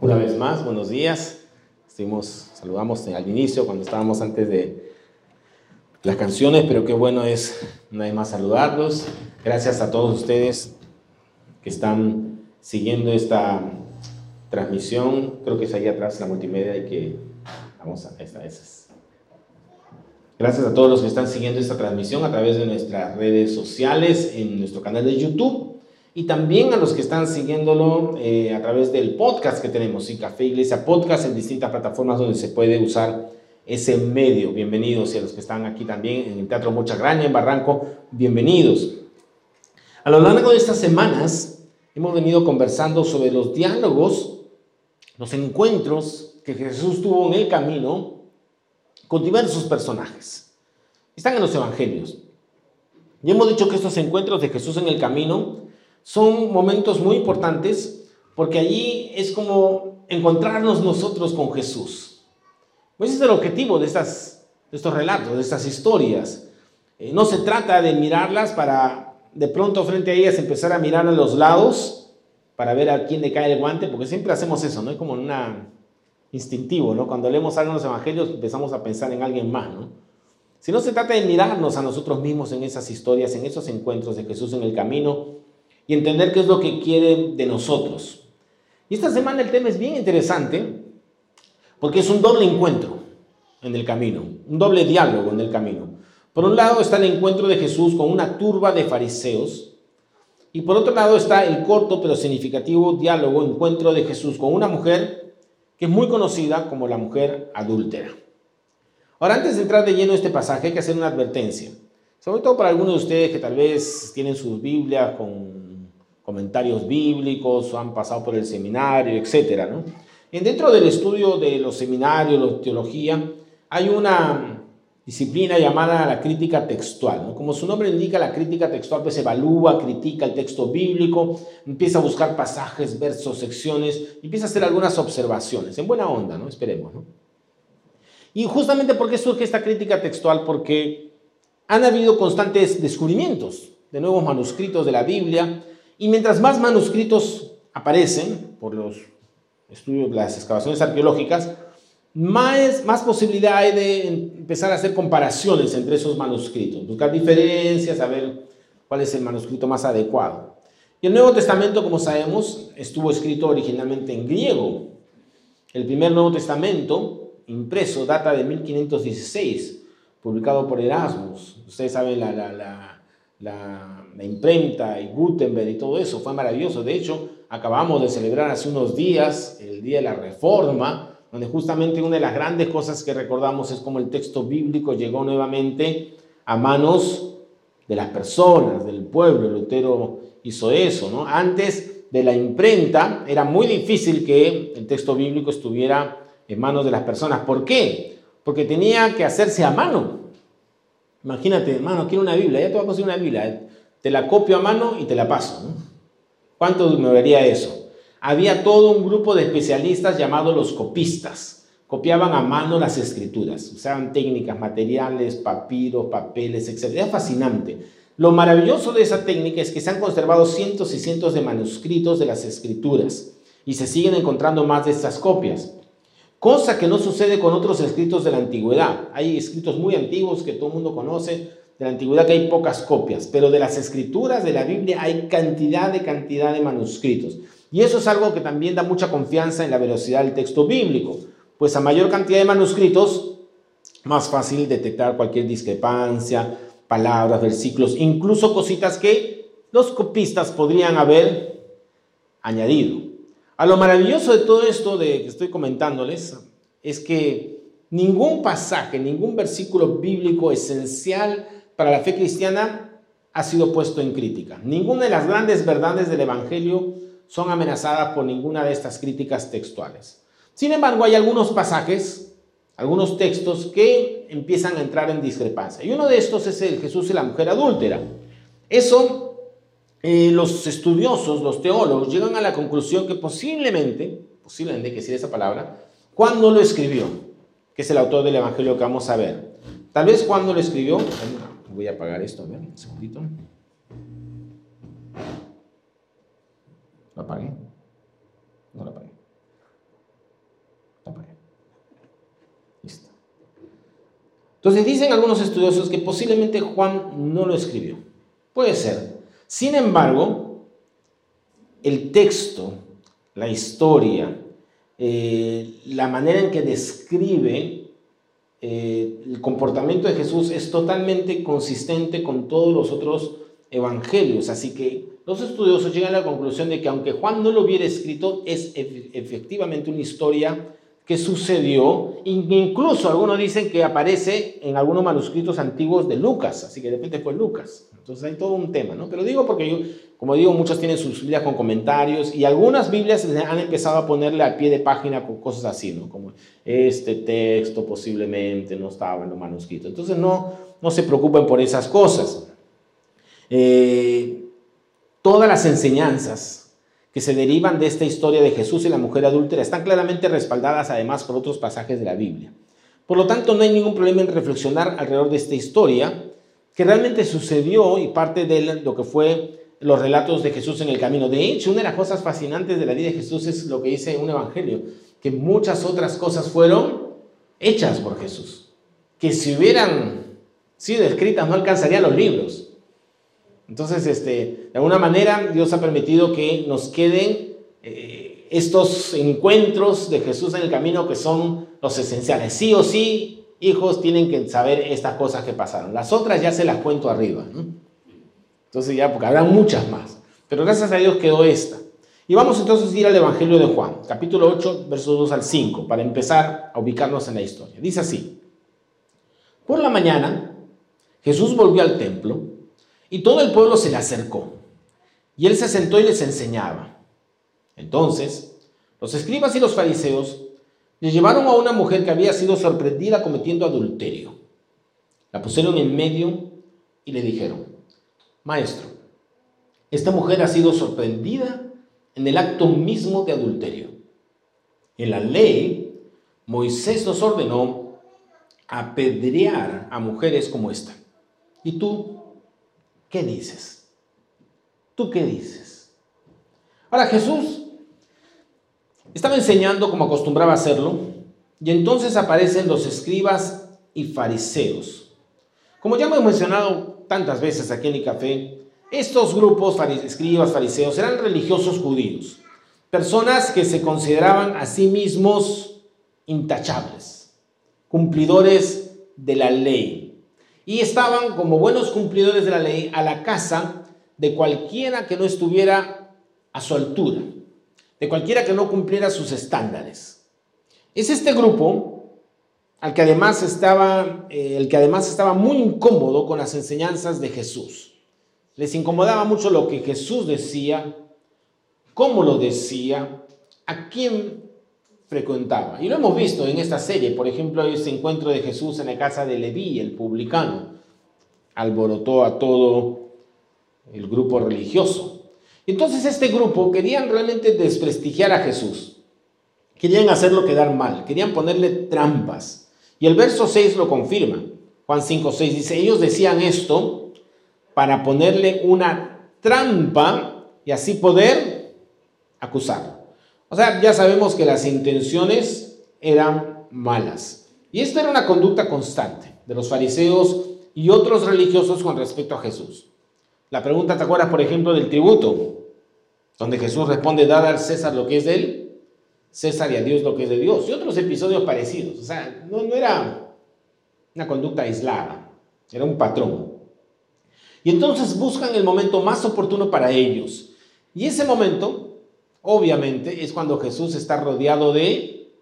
Una vez más, buenos días. Estuvimos, saludamos al inicio cuando estábamos antes de las canciones, pero qué bueno es una vez más saludarlos. Gracias a todos ustedes que están siguiendo esta transmisión. Creo que es ahí atrás la multimedia y que vamos a esta, esas. Gracias a todos los que están siguiendo esta transmisión a través de nuestras redes sociales, en nuestro canal de YouTube y también a los que están siguiéndolo eh, a través del podcast que tenemos, y Café Iglesia Podcast, en distintas plataformas donde se puede usar ese medio. Bienvenidos y a los que están aquí también en el Teatro Mucha Graña, en Barranco, bienvenidos. A lo largo de estas semanas hemos venido conversando sobre los diálogos, los encuentros que Jesús tuvo en el camino con diversos personajes. Están en los evangelios. Y hemos dicho que estos encuentros de Jesús en el camino son momentos muy importantes porque allí es como encontrarnos nosotros con Jesús. Pues ese es el objetivo de, estas, de estos relatos, de estas historias. Eh, no se trata de mirarlas para de pronto frente a ellas empezar a mirar a los lados para ver a quién le cae el guante, porque siempre hacemos eso, ¿no? Es como una instintivo, ¿no? Cuando leemos algo los evangelios empezamos a pensar en alguien más, ¿no? Si no se trata de mirarnos a nosotros mismos en esas historias, en esos encuentros de Jesús en el camino, y entender qué es lo que quiere de nosotros. Y esta semana el tema es bien interesante porque es un doble encuentro en el camino, un doble diálogo en el camino. Por un lado está el encuentro de Jesús con una turba de fariseos y por otro lado está el corto pero significativo diálogo, encuentro de Jesús con una mujer que es muy conocida como la mujer adúltera. Ahora, antes de entrar de lleno en este pasaje, hay que hacer una advertencia, sobre todo para algunos de ustedes que tal vez tienen sus Biblias con comentarios bíblicos han pasado por el seminario, etc. ¿no? Dentro del estudio de los seminarios, la teología, hay una disciplina llamada la crítica textual. Como su nombre indica, la crítica textual pues evalúa, critica el texto bíblico, empieza a buscar pasajes, versos, secciones, empieza a hacer algunas observaciones, en buena onda, ¿no? Esperemos, ¿no? Y justamente por qué surge esta crítica textual, porque han habido constantes descubrimientos de nuevos manuscritos de la Biblia, y mientras más manuscritos aparecen por los estudios, las excavaciones arqueológicas, más, más posibilidad hay de empezar a hacer comparaciones entre esos manuscritos, buscar diferencias, saber cuál es el manuscrito más adecuado. Y el Nuevo Testamento, como sabemos, estuvo escrito originalmente en griego. El primer Nuevo Testamento impreso data de 1516, publicado por Erasmus. Ustedes saben la, la, la, la la imprenta y Gutenberg y todo eso, fue maravilloso. De hecho, acabamos de celebrar hace unos días el Día de la Reforma, donde justamente una de las grandes cosas que recordamos es cómo el texto bíblico llegó nuevamente a manos de las personas, del pueblo. Lutero hizo eso, ¿no? Antes de la imprenta era muy difícil que el texto bíblico estuviera en manos de las personas. ¿Por qué? Porque tenía que hacerse a mano. Imagínate, hermano, quiero una Biblia, ya te voy a conseguir una Biblia te la copio a mano y te la paso. ¿no? ¿Cuánto demoraría eso? Había todo un grupo de especialistas llamados los copistas. Copiaban a mano las escrituras, usaban técnicas, materiales, papiros, papeles, etc. Era fascinante. Lo maravilloso de esa técnica es que se han conservado cientos y cientos de manuscritos de las escrituras y se siguen encontrando más de estas copias. Cosa que no sucede con otros escritos de la antigüedad. Hay escritos muy antiguos que todo el mundo conoce, de la antigüedad que hay pocas copias, pero de las escrituras de la Biblia hay cantidad de cantidad de manuscritos. Y eso es algo que también da mucha confianza en la velocidad del texto bíblico, pues a mayor cantidad de manuscritos, más fácil detectar cualquier discrepancia, palabras, versículos, incluso cositas que los copistas podrían haber añadido. A lo maravilloso de todo esto de que estoy comentándoles es que ningún pasaje, ningún versículo bíblico esencial para la fe cristiana ha sido puesto en crítica. Ninguna de las grandes verdades del Evangelio son amenazadas por ninguna de estas críticas textuales. Sin embargo, hay algunos pasajes, algunos textos que empiezan a entrar en discrepancia. Y uno de estos es el Jesús y la mujer adúltera. Eso, eh, los estudiosos, los teólogos, llegan a la conclusión que posiblemente, posiblemente que decir esa palabra, cuando lo escribió, que es el autor del Evangelio que vamos a ver. Tal vez cuando lo escribió, voy a apagar esto, a ver, un segundito. ¿Lo apagué? No lo apagué. Lo apagué. Listo. Entonces dicen algunos estudiosos que posiblemente Juan no lo escribió. Puede ser. Sin embargo, el texto, la historia, eh, la manera en que describe eh, el comportamiento de Jesús es totalmente consistente con todos los otros evangelios. Así que los estudiosos llegan a la conclusión de que aunque Juan no lo hubiera escrito, es efectivamente una historia que sucedió, incluso algunos dicen que aparece en algunos manuscritos antiguos de Lucas, así que de repente fue Lucas. Entonces hay todo un tema, ¿no? Pero digo porque yo, como digo, muchos tienen sus Biblias con comentarios y algunas Biblias han empezado a ponerle al pie de página con cosas así, ¿no? Como este texto posiblemente no estaba en los manuscritos. Entonces no, no se preocupen por esas cosas. Eh, todas las enseñanzas que se derivan de esta historia de Jesús y la mujer adúltera están claramente respaldadas además por otros pasajes de la Biblia. Por lo tanto, no hay ningún problema en reflexionar alrededor de esta historia que realmente sucedió y parte de lo que fue los relatos de Jesús en el camino. De hecho, una de las cosas fascinantes de la vida de Jesús es lo que dice un evangelio, que muchas otras cosas fueron hechas por Jesús, que si hubieran sido escritas no alcanzarían los libros. Entonces, este, de alguna manera, Dios ha permitido que nos queden eh, estos encuentros de Jesús en el camino que son los esenciales. Sí o sí, hijos tienen que saber estas cosas que pasaron. Las otras ya se las cuento arriba. Entonces ya, porque habrá muchas más. Pero gracias a Dios quedó esta. Y vamos entonces a ir al Evangelio de Juan, capítulo 8, versos 2 al 5, para empezar a ubicarnos en la historia. Dice así. Por la mañana, Jesús volvió al templo y todo el pueblo se le acercó. Y él se sentó y les enseñaba. Entonces, los escribas y los fariseos le llevaron a una mujer que había sido sorprendida cometiendo adulterio. La pusieron en medio y le dijeron, Maestro, esta mujer ha sido sorprendida en el acto mismo de adulterio. En la ley, Moisés nos ordenó apedrear a mujeres como esta. ¿Y tú ¿Qué dices? ¿Tú qué dices? Ahora Jesús estaba enseñando como acostumbraba hacerlo y entonces aparecen los escribas y fariseos. Como ya hemos mencionado tantas veces aquí en el café, estos grupos, escribas, fariseos, eran religiosos judíos, personas que se consideraban a sí mismos intachables, cumplidores de la ley, y estaban como buenos cumplidores de la ley a la casa de cualquiera que no estuviera a su altura, de cualquiera que no cumpliera sus estándares. Es este grupo al que además estaba, eh, el que además estaba muy incómodo con las enseñanzas de Jesús. Les incomodaba mucho lo que Jesús decía, cómo lo decía, a quién Y lo hemos visto en esta serie, por ejemplo, ese encuentro de Jesús en la casa de Leví, el publicano, alborotó a todo el grupo religioso. Entonces este grupo querían realmente desprestigiar a Jesús, querían hacerlo quedar mal, querían ponerle trampas. Y el verso 6 lo confirma. Juan 5, 6 dice, ellos decían esto para ponerle una trampa y así poder acusarlo. O sea, ya sabemos que las intenciones eran malas. Y esta era una conducta constante de los fariseos y otros religiosos con respecto a Jesús. La pregunta, ¿te acuerdas, por ejemplo, del tributo? Donde Jesús responde, dad al César lo que es de él, César y a Dios lo que es de Dios. Y otros episodios parecidos. O sea, no, no era una conducta aislada, era un patrón. Y entonces buscan el momento más oportuno para ellos. Y ese momento obviamente es cuando Jesús está rodeado de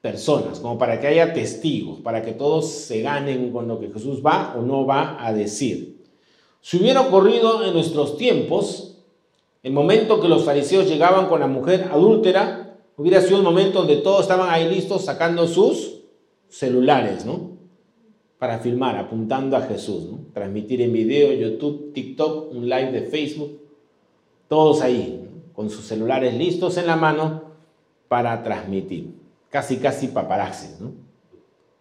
personas, como para que haya testigos, para que todos se ganen con lo que Jesús va o no va a decir. Si hubiera ocurrido en nuestros tiempos, el momento que los fariseos llegaban con la mujer adúltera, hubiera sido un momento donde todos estaban ahí listos sacando sus celulares, ¿no? Para filmar, apuntando a Jesús, ¿no? Transmitir en video, YouTube, TikTok, un live de Facebook, todos ahí, con sus celulares listos en la mano para transmitir. Casi, casi paparazzi, ¿no?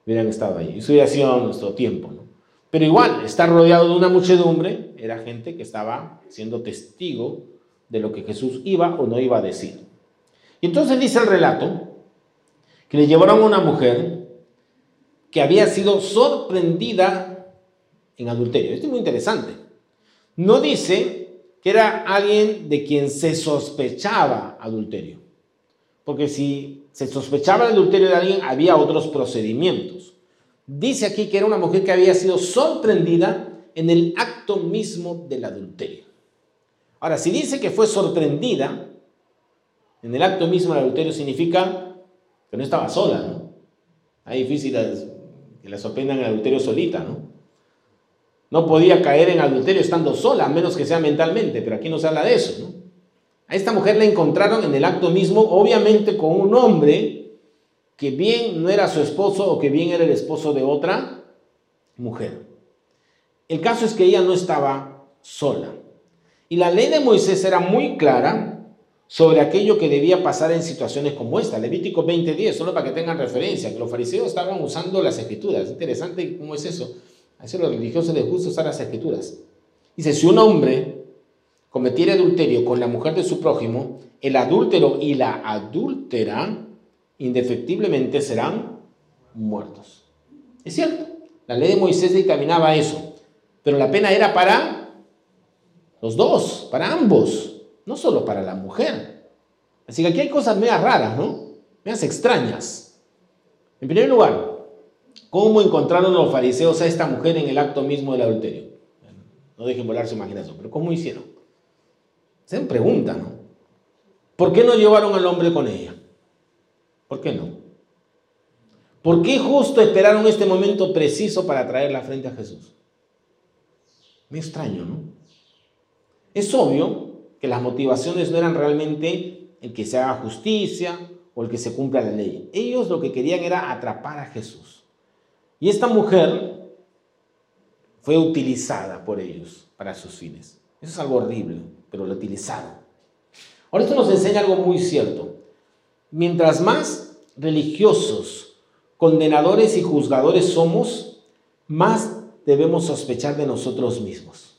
Hubieran estado ahí. Eso hubiera sido nuestro tiempo, ¿no? Pero igual, estar rodeado de una muchedumbre era gente que estaba siendo testigo de lo que Jesús iba o no iba a decir. Y entonces dice el relato que le llevaron a una mujer que había sido sorprendida en adulterio. Esto es muy interesante. No dice era alguien de quien se sospechaba adulterio. Porque si se sospechaba el adulterio de alguien, había otros procedimientos. Dice aquí que era una mujer que había sido sorprendida en el acto mismo del adulterio. Ahora, si dice que fue sorprendida en el acto mismo del adulterio, significa que no estaba sola, ¿no? Es difícil que la sorprendan en el adulterio solita, ¿no? No podía caer en adulterio estando sola, a menos que sea mentalmente, pero aquí no se habla de eso. A esta mujer la encontraron en el acto mismo, obviamente con un hombre que bien no era su esposo o que bien era el esposo de otra mujer. El caso es que ella no estaba sola. Y la ley de Moisés era muy clara sobre aquello que debía pasar en situaciones como esta. Levítico 20:10, solo para que tengan referencia, que los fariseos estaban usando las escrituras. Interesante cómo es eso. A los religiosos les gusta usar las escrituras. Dice, si un hombre cometiera adulterio con la mujer de su prójimo, el adúltero y la adúltera indefectiblemente serán muertos. Es cierto, la ley de Moisés dictaminaba eso, pero la pena era para los dos, para ambos, no solo para la mujer. Así que aquí hay cosas medias raras, ¿no? Medias extrañas. En primer lugar, ¿cómo encontraron los fariseos a esta mujer en el acto mismo del adulterio? No dejen volar su imaginación, pero ¿cómo hicieron? Se pregunta, ¿no? ¿Por qué no llevaron al hombre con ella? ¿Por qué no? ¿Por qué justo esperaron este momento preciso para traerla frente a Jesús? Me extraño, ¿no? Es obvio que las motivaciones no eran realmente el que se haga justicia o el que se cumpla la ley. Ellos lo que querían era atrapar a Jesús. Y esta mujer fue utilizada por ellos para sus fines. Eso es algo horrible, pero lo utilizaron. Ahora esto nos enseña algo muy cierto. Mientras más religiosos, condenadores y juzgadores somos, más debemos sospechar de nosotros mismos,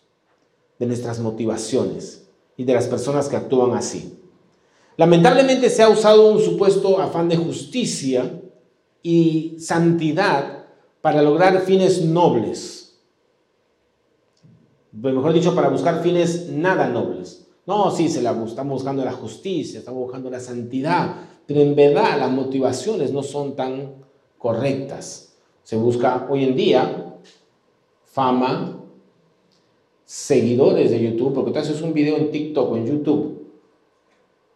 de nuestras motivaciones y de las personas que actúan así. Lamentablemente se ha usado un supuesto afán de justicia y santidad para lograr fines nobles. Mejor dicho, para buscar fines nada nobles. No, sí, se la, estamos buscando la justicia, estamos buscando la santidad, pero en verdad las motivaciones no son tan correctas. Se busca hoy en día fama, seguidores de YouTube, porque tú haces un video en TikTok o en YouTube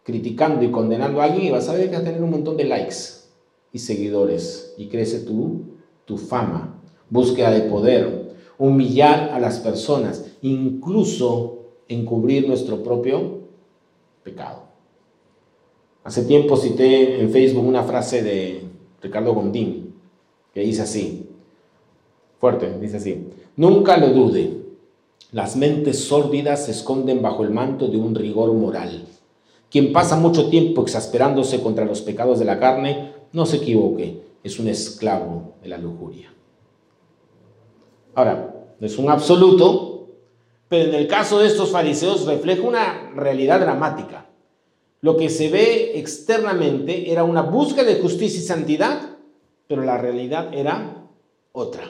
criticando y condenando a alguien y vas a ver que vas a tener un montón de likes y seguidores y crece tu, tu fama, búsqueda de poder, humillar a las personas, incluso encubrir nuestro propio pecado. Hace tiempo cité en Facebook una frase de Ricardo Gondín que dice así, fuerte, dice así, nunca lo dude, las mentes sórdidas se esconden bajo el manto de un rigor moral. Quien pasa mucho tiempo exasperándose contra los pecados de la carne, no se equivoque, es un esclavo de la lujuria. Ahora, no es un absoluto, pero en el caso de estos fariseos refleja una realidad dramática. Lo que se ve externamente era una búsqueda de justicia y santidad, pero la realidad era otra.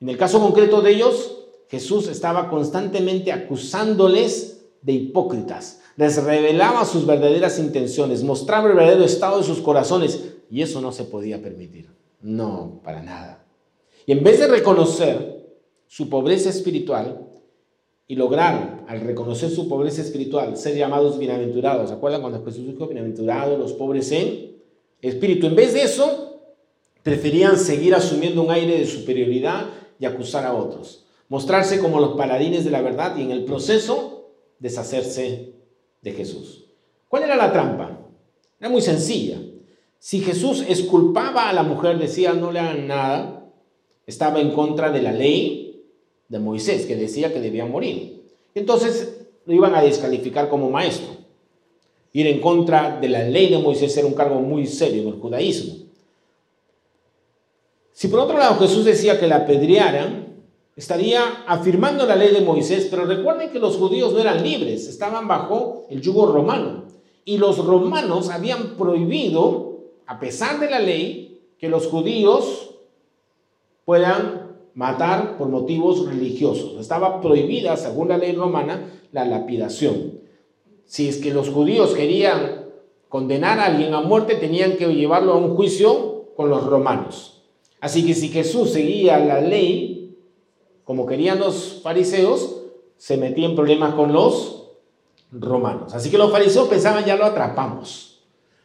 En el caso concreto de ellos, Jesús estaba constantemente acusándoles de hipócritas. Les revelaba sus verdaderas intenciones, mostraba el verdadero estado de sus corazones y eso no se podía permitir. No, para nada. Y en vez de reconocer su pobreza espiritual, y lograr, al reconocer su pobreza espiritual, ser llamados bienaventurados. ¿Se acuerdan cuando Jesús dijo bienaventurados los pobres en espíritu? En vez de eso, preferían seguir asumiendo un aire de superioridad y acusar a otros. Mostrarse como los paladines de la verdad y en el proceso deshacerse de Jesús. ¿Cuál era la trampa? Era muy sencilla. Si Jesús esculpaba a la mujer, decía no le hagan nada, estaba en contra de la ley de Moisés, que decía que debía morir. Entonces lo iban a descalificar como maestro. Ir en contra de la ley de Moisés era un cargo muy serio en el judaísmo. Si por otro lado Jesús decía que la apedrearan, estaría afirmando la ley de Moisés, pero recuerden que los judíos no eran libres, estaban bajo el yugo romano. Y los romanos habían prohibido, a pesar de la ley, que los judíos puedan matar por motivos religiosos. Estaba prohibida, según la ley romana, la lapidación. Si es que los judíos querían condenar a alguien a muerte, tenían que llevarlo a un juicio con los romanos. Así que si Jesús seguía la ley, como querían los fariseos, se metía en problemas con los romanos. Así que los fariseos pensaban, ya lo atrapamos.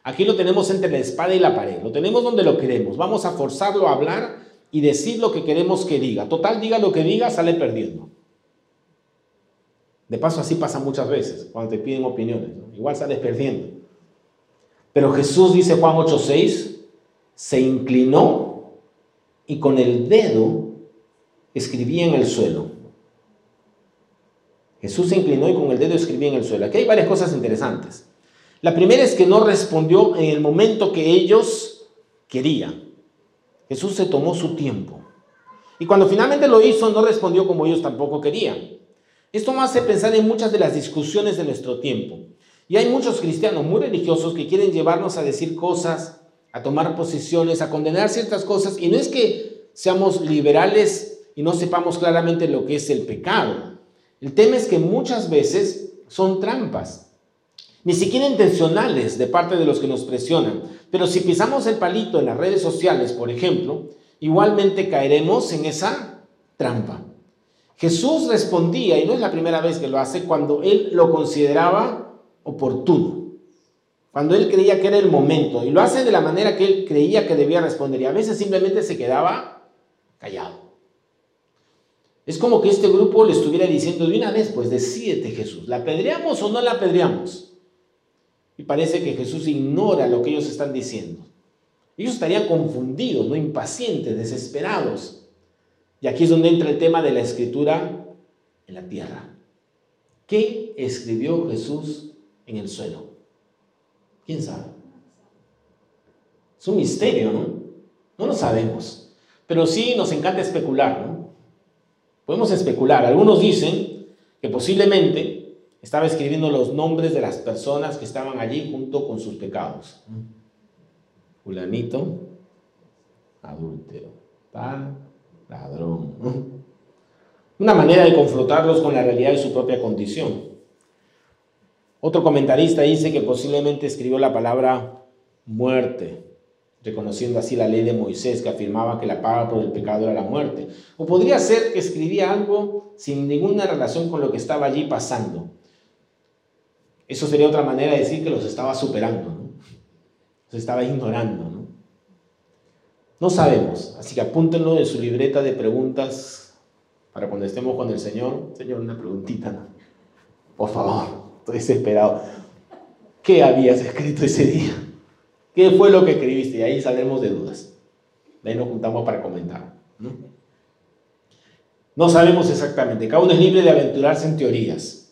Aquí lo tenemos entre la espada y la pared, lo tenemos donde lo queremos. Vamos a forzarlo a hablar y decir lo que queremos que diga. Total, diga lo que diga, sale perdiendo. De paso, así pasa muchas veces cuando te piden opiniones. Igual sales perdiendo. Pero Jesús dice Juan 8:6, se inclinó y con el dedo escribía en el suelo. Jesús se inclinó y con el dedo escribía en el suelo. Aquí hay varias cosas interesantes. La primera es que no respondió en el momento que ellos querían. Jesús se tomó su tiempo. Y cuando finalmente lo hizo, no respondió como ellos tampoco querían. Esto me hace pensar en muchas de las discusiones de nuestro tiempo. Y hay muchos cristianos muy religiosos que quieren llevarnos a decir cosas, a tomar posiciones, a condenar ciertas cosas. Y no es que seamos liberales y no sepamos claramente lo que es el pecado. El tema es que muchas veces son trampas, ni siquiera intencionales de parte de los que nos presionan. Pero si pisamos el palito en las redes sociales, por ejemplo, igualmente caeremos en esa trampa. Jesús respondía, y no es la primera vez que lo hace, cuando él lo consideraba oportuno, cuando él creía que era el momento, y lo hace de la manera que él creía que debía responder, y a veces simplemente se quedaba callado. Es como que este grupo le estuviera diciendo de una vez, pues decídete Jesús, ¿la apedreamos o no la apedreamos? Y parece que Jesús ignora lo que ellos están diciendo. Ellos estarían confundidos, no impacientes, desesperados. Y aquí es donde entra el tema de la escritura en la tierra. ¿Qué escribió Jesús en el suelo? ¿Quién sabe? Es un misterio, ¿no? No lo sabemos. Pero sí nos encanta especular, ¿no? Podemos especular. Algunos dicen que posiblemente estaba escribiendo los nombres de las personas que estaban allí junto con sus pecados. Fulanito, adúltero, tal, ladrón. Una manera de confrontarlos con la realidad de su propia condición. Otro comentarista dice que posiblemente escribió la palabra muerte, reconociendo así la ley de Moisés que afirmaba que la paga por el pecado era la muerte. O podría ser que escribía algo sin ninguna relación con lo que estaba allí pasando. Eso sería otra manera de decir que los estaba superando, ¿no? los estaba ignorando. ¿no? sabemos, así que apúntenlo en su libreta de preguntas para cuando estemos con el Señor. Señor, una preguntita, por favor, estoy desesperado. ¿Qué habías escrito ese día? ¿Qué fue lo que escribiste? Y ahí saldremos de dudas. De ahí nos juntamos para comentar. ¿no? no sabemos exactamente. Cada uno es libre de aventurarse en teorías.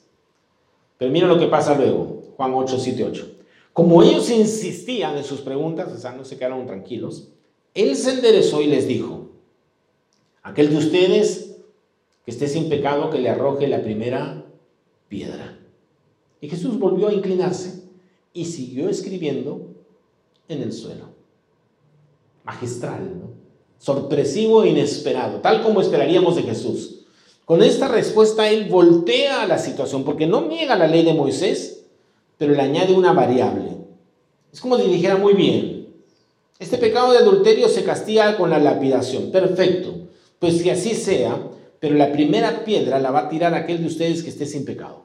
Pero mira lo que pasa luego, Juan 8, 7, 8. Como ellos insistían en sus preguntas, o sea, no se quedaron tranquilos, él se enderezó y les dijo, aquel de ustedes que esté sin pecado, que le arroje la primera piedra. Y Jesús volvió a inclinarse y siguió escribiendo en el suelo. Magistral, sorpresivo e inesperado, tal como esperaríamos de Jesús. Con esta respuesta él voltea la situación porque no niega la ley de Moisés, pero le añade una variable. Es como si dijera muy bien, este pecado de adulterio se castiga con la lapidación. Perfecto, pues que así sea, pero la primera piedra la va a tirar aquel de ustedes que esté sin pecado.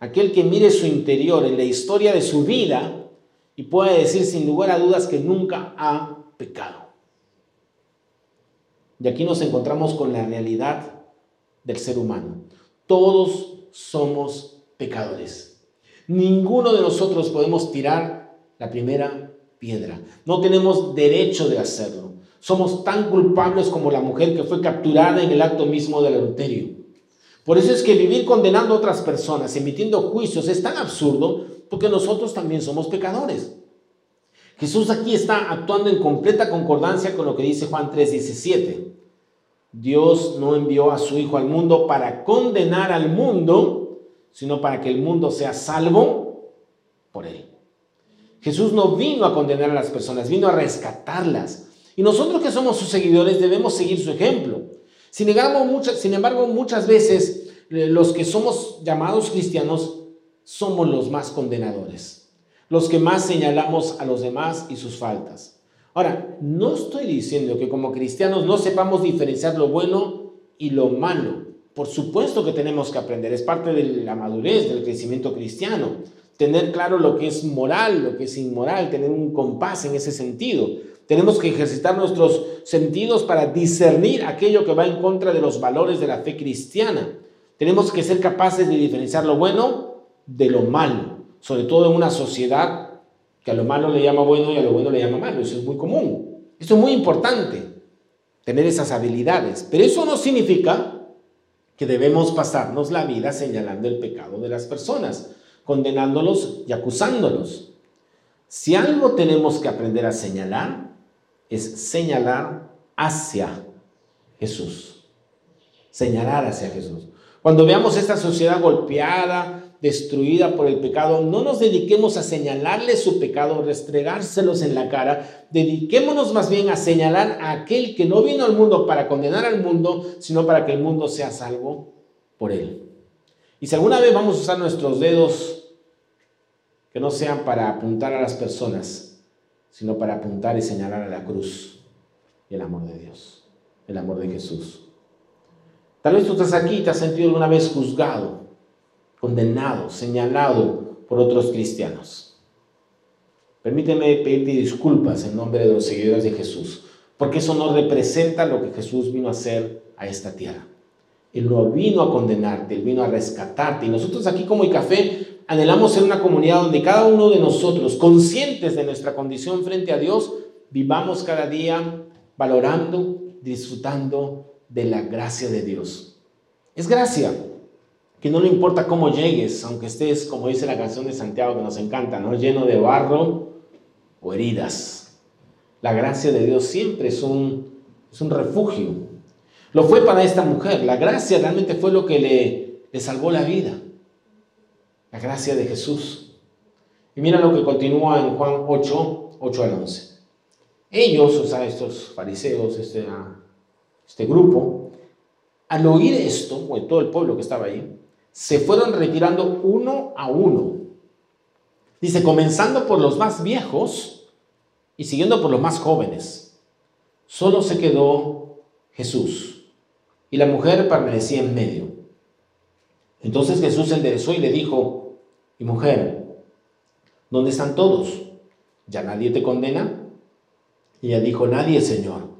Aquel que mire su interior en la historia de su vida y pueda decir sin lugar a dudas que nunca ha pecado. Y aquí nos encontramos con la realidad del ser humano. Todos somos pecadores. Ninguno de nosotros podemos tirar la primera piedra. No tenemos derecho de hacerlo. Somos tan culpables como la mujer que fue capturada en el acto mismo del adulterio. Por eso es que vivir condenando a otras personas, emitiendo juicios, es tan absurdo porque nosotros también somos pecadores. Jesús aquí está actuando en completa concordancia con lo que dice Juan 3:17. Dios no envió a su Hijo al mundo para condenar al mundo, sino para que el mundo sea salvo por él. Jesús no vino a condenar a las personas, vino a rescatarlas. Y nosotros que somos sus seguidores debemos seguir su ejemplo. Sin embargo, muchas, sin embargo, muchas veces eh, los que somos llamados cristianos somos los más condenadores, los que más señalamos a los demás y sus faltas. Ahora, no estoy diciendo que como cristianos no sepamos diferenciar lo bueno y lo malo. Por supuesto que tenemos que aprender, es parte de la madurez, del crecimiento cristiano. Tener claro lo que es moral, lo que es inmoral, tener un compás en ese sentido. Tenemos que ejercitar nuestros sentidos para discernir aquello que va en contra de los valores de la fe cristiana. Tenemos que ser capaces de diferenciar lo bueno de lo malo, sobre todo en una sociedad que a lo malo le llama bueno y a lo bueno le llama malo. Eso es muy común. Eso es muy importante, tener esas habilidades. Pero eso no significa que debemos pasarnos la vida señalando el pecado de las personas, condenándolos y acusándolos. Si algo tenemos que aprender a señalar, es señalar hacia Jesús. Señalar hacia Jesús. Cuando veamos esta sociedad golpeada, destruida por el pecado, no nos dediquemos a señalarle su pecado, restregárselos en la cara, dediquémonos más bien a señalar a aquel que no vino al mundo para condenar al mundo, sino para que el mundo sea salvo por él. Y si alguna vez vamos a usar nuestros dedos, que no sean para apuntar a las personas, sino para apuntar y señalar a la cruz y el amor de Dios, el amor de Jesús. Tal vez tú estás aquí y te has sentido alguna vez juzgado, condenado, señalado por otros cristianos. Permíteme pedirte disculpas en nombre de los seguidores de Jesús, porque eso no representa lo que Jesús vino a hacer a esta tierra. Él no vino a condenarte, Él vino a rescatarte. Y nosotros aquí como café anhelamos ser una comunidad donde cada uno de nosotros, conscientes de nuestra condición frente a Dios, vivamos cada día valorando, disfrutando de la gracia de Dios. Es gracia, que no le importa cómo llegues, aunque estés, como dice la canción de Santiago que nos encanta, ¿no? lleno de barro o heridas. La gracia de Dios siempre es un, es un refugio. Lo fue para esta mujer. La gracia realmente fue lo que le, le salvó la vida. La gracia de Jesús. Y mira lo que continúa en Juan 8, 8 al 11. Ellos, o sea, estos fariseos, este, este grupo, al oír esto, o todo el pueblo que estaba ahí, se fueron retirando uno a uno. Dice, comenzando por los más viejos y siguiendo por los más jóvenes. Solo se quedó Jesús y la mujer permanecía en medio. Entonces Jesús se enderezó y le dijo, y mujer, ¿dónde están todos? ¿Ya nadie te condena? Y ella dijo, nadie, Señor.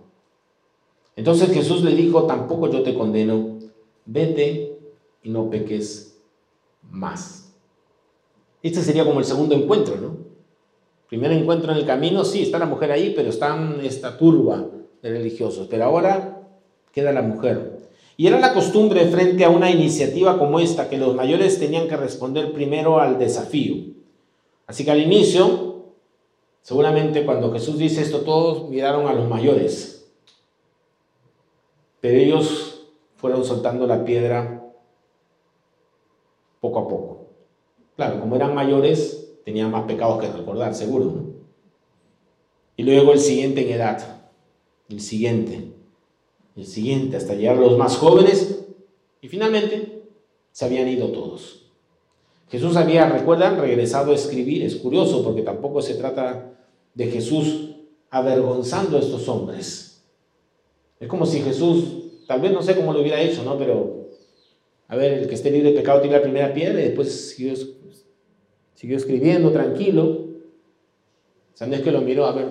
Entonces Jesús le dijo, tampoco yo te condeno, vete y no peques más. Este sería como el segundo encuentro, ¿no? Primer encuentro en el camino, sí, está la mujer ahí, pero está esta turba de religiosos. Pero ahora queda la mujer. Y era la costumbre frente a una iniciativa como esta, que los mayores tenían que responder primero al desafío. Así que al inicio, seguramente cuando Jesús dice esto, todos miraron a los mayores. Pero ellos fueron soltando la piedra poco a poco. Claro, como eran mayores, tenían más pecados que recordar, seguro. Y luego el siguiente en edad, el siguiente, el siguiente, hasta llegar los más jóvenes, y finalmente se habían ido todos. Jesús había, recuerdan, regresado a escribir, es curioso porque tampoco se trata de Jesús avergonzando a estos hombres. Es como si Jesús, tal vez no sé cómo lo hubiera hecho, ¿no? Pero a ver, el que esté libre de pecado tiene la primera piedra y después siguió, escribiendo tranquilo. O sea, no que lo miró, a ver.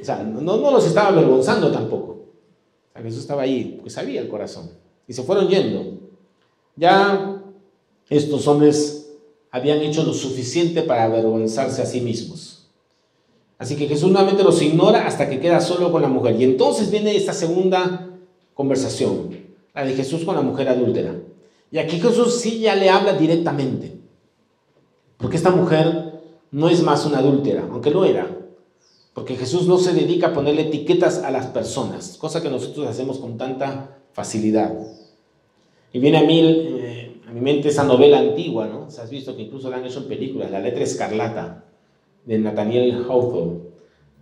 O sea, no, no los estaba avergonzando tampoco. O sea, Jesús estaba ahí, porque sabía el corazón. Y se fueron yendo. Ya estos hombres habían hecho lo suficiente para avergonzarse a sí mismos. Así que Jesús nuevamente los ignora hasta que queda solo con la mujer. Y entonces viene esta segunda conversación la de Jesús con la mujer adúltera. Y aquí Jesús sí ya le habla directamente. Porque esta mujer no es más una adúltera, aunque lo era. Porque Jesús no se dedica a ponerle etiquetas a las personas, cosa que nosotros hacemos con tanta facilidad. Y viene a mí, eh, a mi mente esa novela antigua, ¿no? has visto que incluso la han hecho en películas, La letra escarlata, de Nathaniel Hawthorne.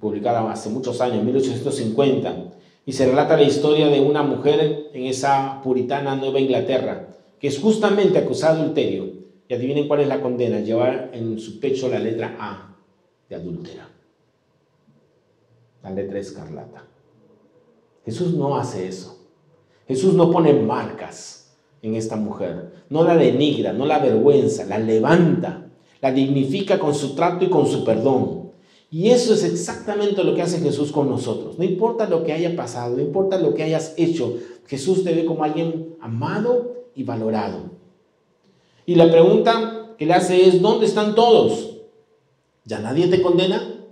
publicada hace muchos años, 1850, y se relata la historia de una mujer en esa puritana Nueva Inglaterra, que es justamente acusada de adulterio. Y adivinen cuál es la condena, llevar en su pecho la letra A de adúltera. La letra escarlata. Jesús no hace eso. Jesús no pone marcas en esta mujer. No la denigra, no la avergüenza, la levanta, la dignifica con su trato y con su perdón. Y eso es exactamente lo que hace Jesús con nosotros. No importa lo que haya pasado, no importa lo que hayas hecho, Jesús te ve como alguien amado y valorado. Y la pregunta que le hace es, ¿dónde están todos? ¿Ya nadie te condena?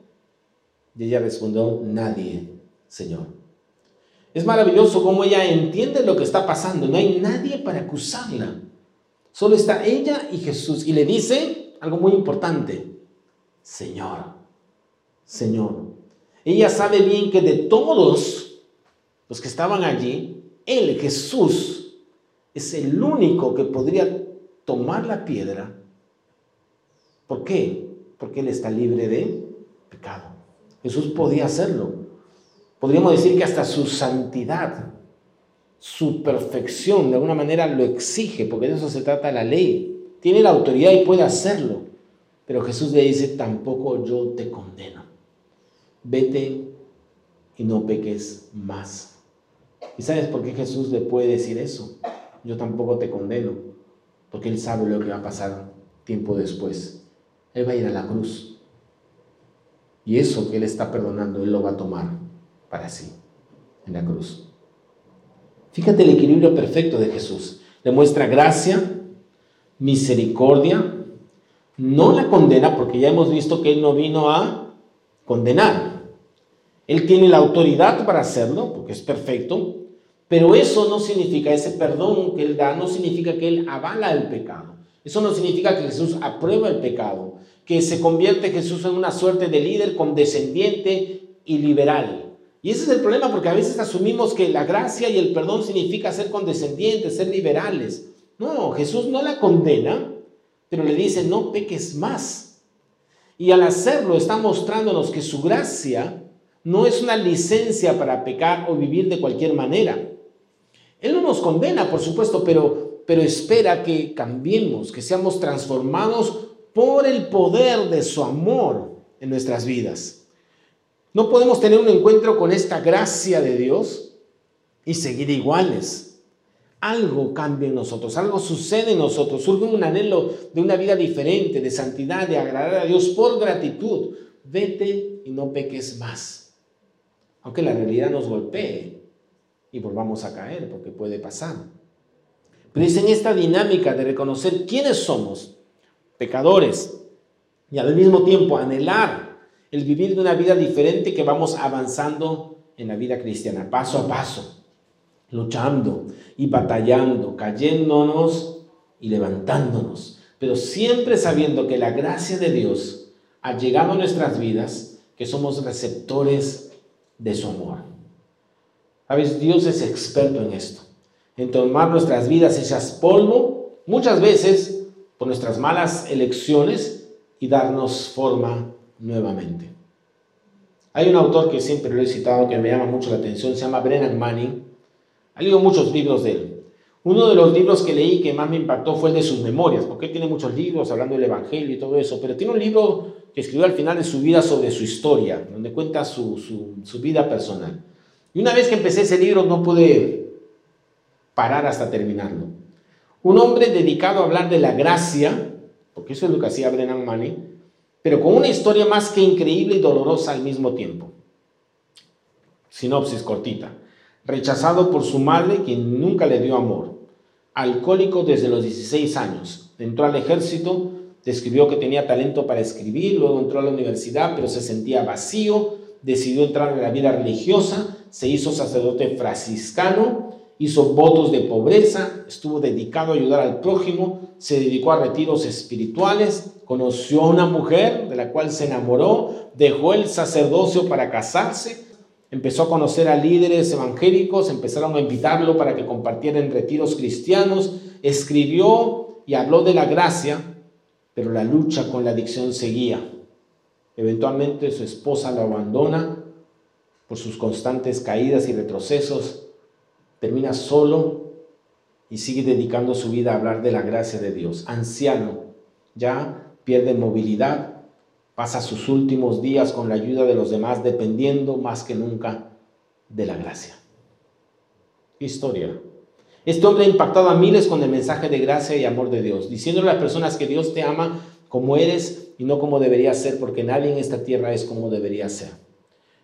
Y ella respondió, nadie, Señor. Es maravilloso cómo ella entiende lo que está pasando. No hay nadie para acusarla. Solo está ella y Jesús. Y le dice algo muy importante. Señor. Señor. Ella sabe bien que de todos los que estaban allí, Él, Jesús, es el único que podría tomar la piedra. ¿Por qué? Porque Él está libre de pecado. Jesús podía hacerlo. Podríamos decir que hasta su santidad, su perfección, de alguna manera lo exige, porque de eso se trata la ley. Tiene la autoridad y puede hacerlo. Pero Jesús le dice, tampoco yo te condeno vete y no peques más. ¿Y sabes por qué Jesús le puede decir eso? Yo tampoco te condeno, porque Él sabe lo que va a pasar tiempo después. Él va a ir a la cruz. Y eso que Él está perdonando, Él lo va a tomar para sí, en la cruz. Fíjate el equilibrio perfecto de Jesús. Le muestra gracia, misericordia, no la condena, porque ya hemos visto que Él no vino a condenar. Él tiene la autoridad para hacerlo, porque es perfecto, pero eso no significa, ese perdón que Él da, no significa que Él avala el pecado. Eso no significa que Jesús aprueba el pecado, que se convierte Jesús en una suerte de líder condescendiente y liberal. Y ese es el problema porque a veces asumimos que la gracia y el perdón significa ser condescendientes, ser liberales. No, Jesús no la condena, pero le dice, no peques más. Y al hacerlo está mostrándonos que su gracia no es una licencia para pecar o vivir de cualquier manera. Él no nos condena, por supuesto, pero, pero espera que cambiemos, que seamos transformados por el poder de su amor en nuestras vidas. No podemos tener un encuentro con esta gracia de Dios y seguir iguales. Algo cambia en nosotros, algo sucede en nosotros, surge un anhelo de una vida diferente, de santidad, de agradar a Dios por gratitud. Vete y no peques más aunque la realidad nos golpee y volvamos a caer, porque puede pasar. Pero es en esta dinámica de reconocer quiénes somos, pecadores, y al mismo tiempo anhelar el vivir de una vida diferente que vamos avanzando en la vida cristiana, paso a paso, luchando y batallando, cayéndonos y levantándonos, pero siempre sabiendo que la gracia de Dios ha llegado a nuestras vidas, que somos receptores de su amor. ¿Sabes? Dios es experto en esto, en tomar nuestras vidas hechas polvo, muchas veces por nuestras malas elecciones y darnos forma nuevamente. Hay un autor que siempre lo he citado que me llama mucho la atención, se llama Brennan Manning. He leído muchos libros de él. Uno de los libros que leí que más me impactó fue el de sus memorias, porque tiene muchos libros hablando del Evangelio y todo eso, pero tiene un libro que escribió al final de su vida sobre su historia, donde cuenta su, su, vida personal. Y una vez que empecé ese libro no pude parar hasta terminarlo. Un hombre dedicado a hablar de la gracia, porque eso es lo que hacía Brennan Manning, pero con una historia más que increíble y dolorosa al mismo tiempo. Sinopsis cortita. Rechazado por su madre, quien nunca le dio amor. Alcohólico desde los 16 años. Entró al ejército describió que tenía talento para escribir, luego entró a la universidad, pero se sentía vacío, decidió entrar en la vida religiosa, se hizo sacerdote franciscano, hizo votos de pobreza, estuvo dedicado a ayudar al prójimo, se dedicó a retiros espirituales, conoció a una mujer de la cual se enamoró, dejó el sacerdocio para casarse, empezó a conocer a líderes evangélicos, empezaron a invitarlo para que compartiera en retiros cristianos, escribió y habló de la gracia, pero la lucha con la adicción seguía. Eventualmente su esposa lo abandona por sus constantes caídas y retrocesos. Termina solo y sigue dedicando su vida a hablar de la gracia de Dios. Anciano, ya pierde movilidad, pasa sus últimos días con la ayuda de los demás dependiendo más que nunca de la gracia. Historia. Este hombre ha impactado a miles con el mensaje de gracia y amor de Dios, diciéndole a las personas que Dios te ama como eres y no como debería ser, porque nadie en esta tierra es como debería ser.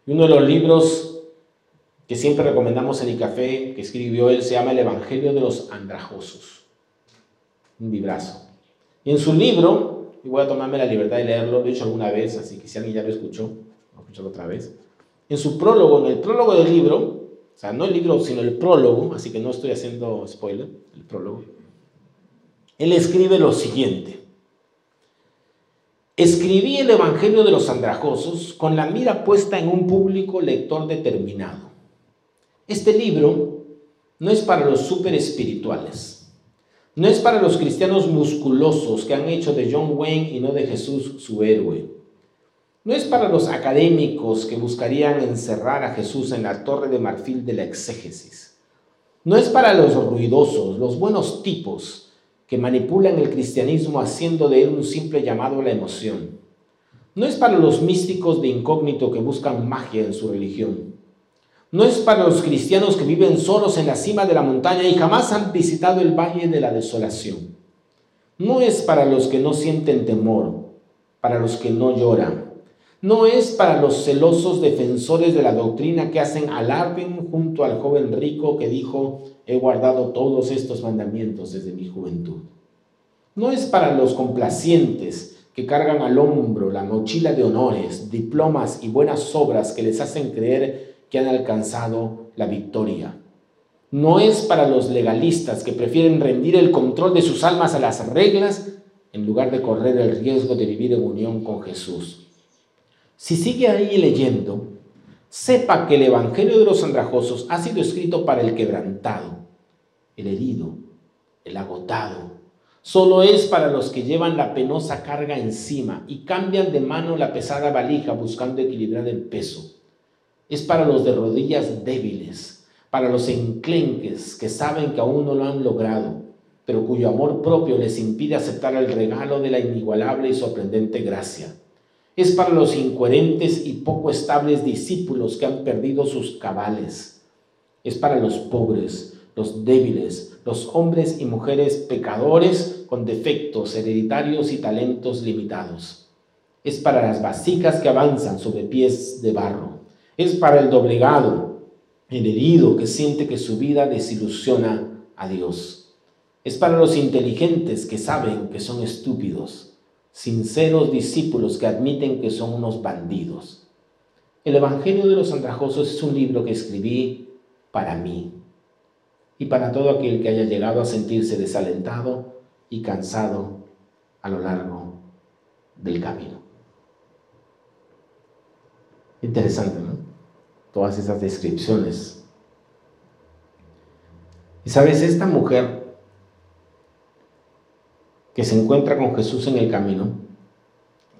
Y uno de los libros que siempre recomendamos en el café que escribió él se llama El Evangelio de los Andrajosos. Un librazo. Y en su libro, y voy a tomarme la libertad de leerlo, lo he hecho alguna vez, así que si alguien ya lo escuchó, lo escuchar otra vez. En su prólogo, en el prólogo del libro, sea, no el libro, sino el prólogo, así que no estoy haciendo spoiler, el prólogo, él escribe lo siguiente. Escribí el Evangelio de los Andrajosos con la mira puesta en un público lector determinado. Este libro no es para los super espirituales, no es para los cristianos musculosos que han hecho de John Wayne y no de Jesús su héroe. No es para los académicos que buscarían encerrar a Jesús en la torre de marfil de la exégesis. No es para los ruidosos, los buenos tipos que manipulan el cristianismo haciendo de él un simple llamado a la emoción. No es para los místicos de incógnito que buscan magia en su religión. No es para los cristianos que viven solos en la cima de la montaña y jamás han visitado el valle de la desolación. No es para los que no sienten temor, para los que no lloran. No es para los celosos defensores de la doctrina que hacen alarde junto al joven rico que dijo, he guardado todos estos mandamientos desde mi juventud. No es para los complacientes que cargan al hombro la mochila de honores, diplomas y buenas obras que les hacen creer que han alcanzado la victoria. No es para los legalistas que prefieren rendir el control de sus almas a las reglas en lugar de correr el riesgo de vivir en unión con Jesús. Si sigue ahí leyendo, sepa que el Evangelio de los Andrajosos ha sido escrito para el quebrantado, el herido, el agotado. Solo es para los que llevan la penosa carga encima y cambian de mano la pesada valija buscando equilibrar el peso. Es para los de rodillas débiles, para los enclenques que saben que aún no lo han logrado, pero cuyo amor propio les impide aceptar el regalo de la inigualable y sorprendente gracia. Es para los incoherentes y poco estables discípulos que han perdido sus cabales. Es para los pobres, los débiles, los hombres y mujeres pecadores con defectos hereditarios y talentos limitados. Es para las vasijas que avanzan sobre pies de barro. Es para el doblegado, el herido que siente que su vida desilusiona a Dios. Es para los inteligentes que saben que son estúpidos, sinceros discípulos que admiten que son unos bandidos. El Evangelio de los Andrajosos es un libro que escribí para mí, y para todo aquel que haya llegado a sentirse desalentado y cansado a lo largo del camino. Interesante, ¿no? Todas esas descripciones. Y sabes, esta mujer que se encuentra con Jesús en el camino,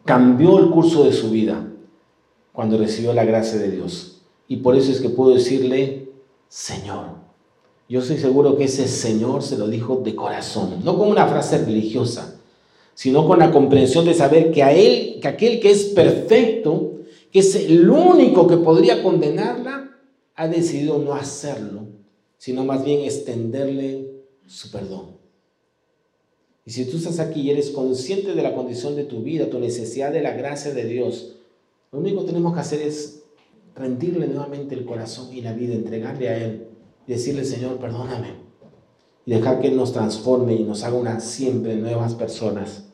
cambió el curso de su vida cuando recibió la gracia de Dios. Y por eso es que puedo decirle, Señor, yo estoy seguro que ese Señor se lo dijo de corazón, no como una frase religiosa, sino con la comprensión de saber que a él, que aquel que es perfecto, que es el único que podría condenarla, ha decidido no hacerlo, sino más bien extenderle su perdón. Y si tú estás aquí y eres consciente de la condición de tu vida, tu necesidad de la gracia de Dios, lo único que tenemos que hacer es rendirle nuevamente el corazón y la vida, entregarle a Él decirle, Señor, perdóname. Y dejar que Él nos transforme y nos haga una siempre nuevas personas.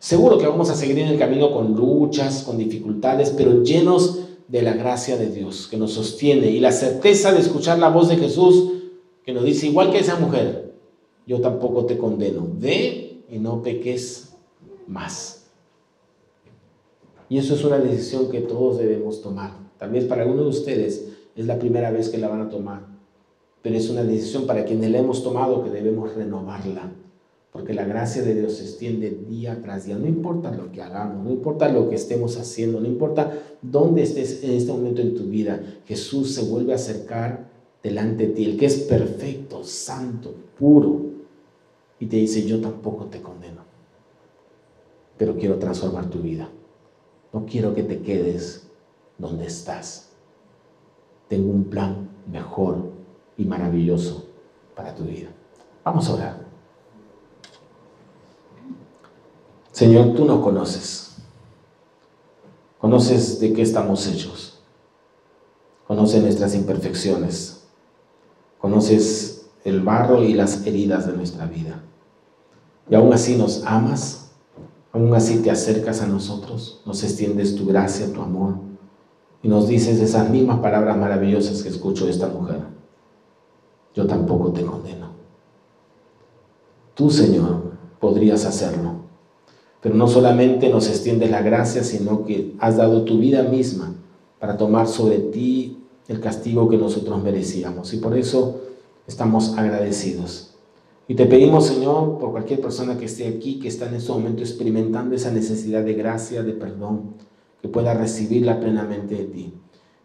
Seguro que vamos a seguir en el camino con luchas, con dificultades, pero llenos de la gracia de Dios que nos sostiene y la certeza de escuchar la voz de Jesús que nos dice, igual que esa mujer, yo tampoco te condeno. Ve y no peques más. Y eso es una decisión que todos debemos tomar. Tal vez para algunos de ustedes es la primera vez que la van a tomar pero es una decisión para quienes la hemos tomado que debemos renovarla, porque la gracia de Dios se extiende día tras día. No importa lo que hagamos, no importa lo que estemos haciendo, no importa dónde estés en este momento en tu vida, Jesús se vuelve a acercar delante de ti, el que es perfecto, santo, puro, y te dice, yo tampoco te condeno, pero quiero transformar tu vida. No quiero que te quedes donde estás. Tengo un plan mejor y maravilloso para tu vida. Vamos a orar. Señor, tú nos conoces. Conoces de qué estamos hechos. Conoces nuestras imperfecciones. Conoces el barro y las heridas de nuestra vida. Y aún así nos amas. Aún así te acercas a nosotros. Nos extiendes tu gracia, tu amor. Y nos dices esas mismas palabras maravillosas que escucho de esta mujer. Yo tampoco te condeno. Tú, Señor, podrías hacerlo pero no solamente nos extiendes la gracia, sino que has dado tu vida misma para tomar sobre ti el castigo que nosotros merecíamos. Y por eso estamos agradecidos. Y te pedimos, Señor, por cualquier persona que esté aquí, que está en este momento experimentando esa necesidad de gracia, de perdón, que pueda recibirla plenamente de ti.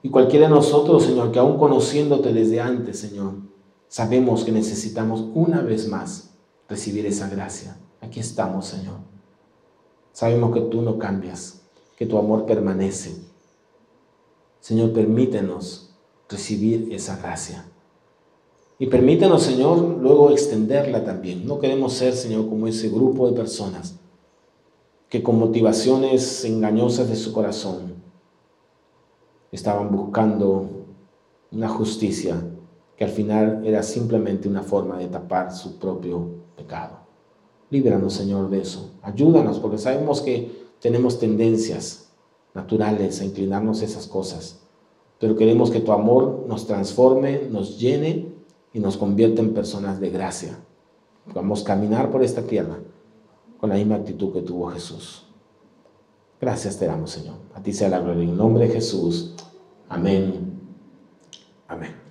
Y cualquiera de nosotros, Señor, que aún conociéndote desde antes, Señor, sabemos que necesitamos una vez más recibir esa gracia. Aquí estamos, Señor. Sabemos que tú no cambias, que tu amor permanece. Señor, permítenos recibir esa gracia. Y permítenos, Señor, luego extenderla también. No queremos ser, Señor, como ese grupo de personas que con motivaciones engañosas de su corazón estaban buscando una justicia que al final era simplemente una forma de tapar su propio pecado. Líbranos, Señor, de eso. Ayúdanos, porque sabemos que tenemos tendencias naturales a inclinarnos a esas cosas. Pero queremos que tu amor nos transforme, nos llene y nos convierta en personas de gracia. Vamos a caminar por esta tierra con la misma actitud que tuvo Jesús. Gracias te damos, Señor. A ti sea la gloria. En nombre de Jesús. Amén. Amén.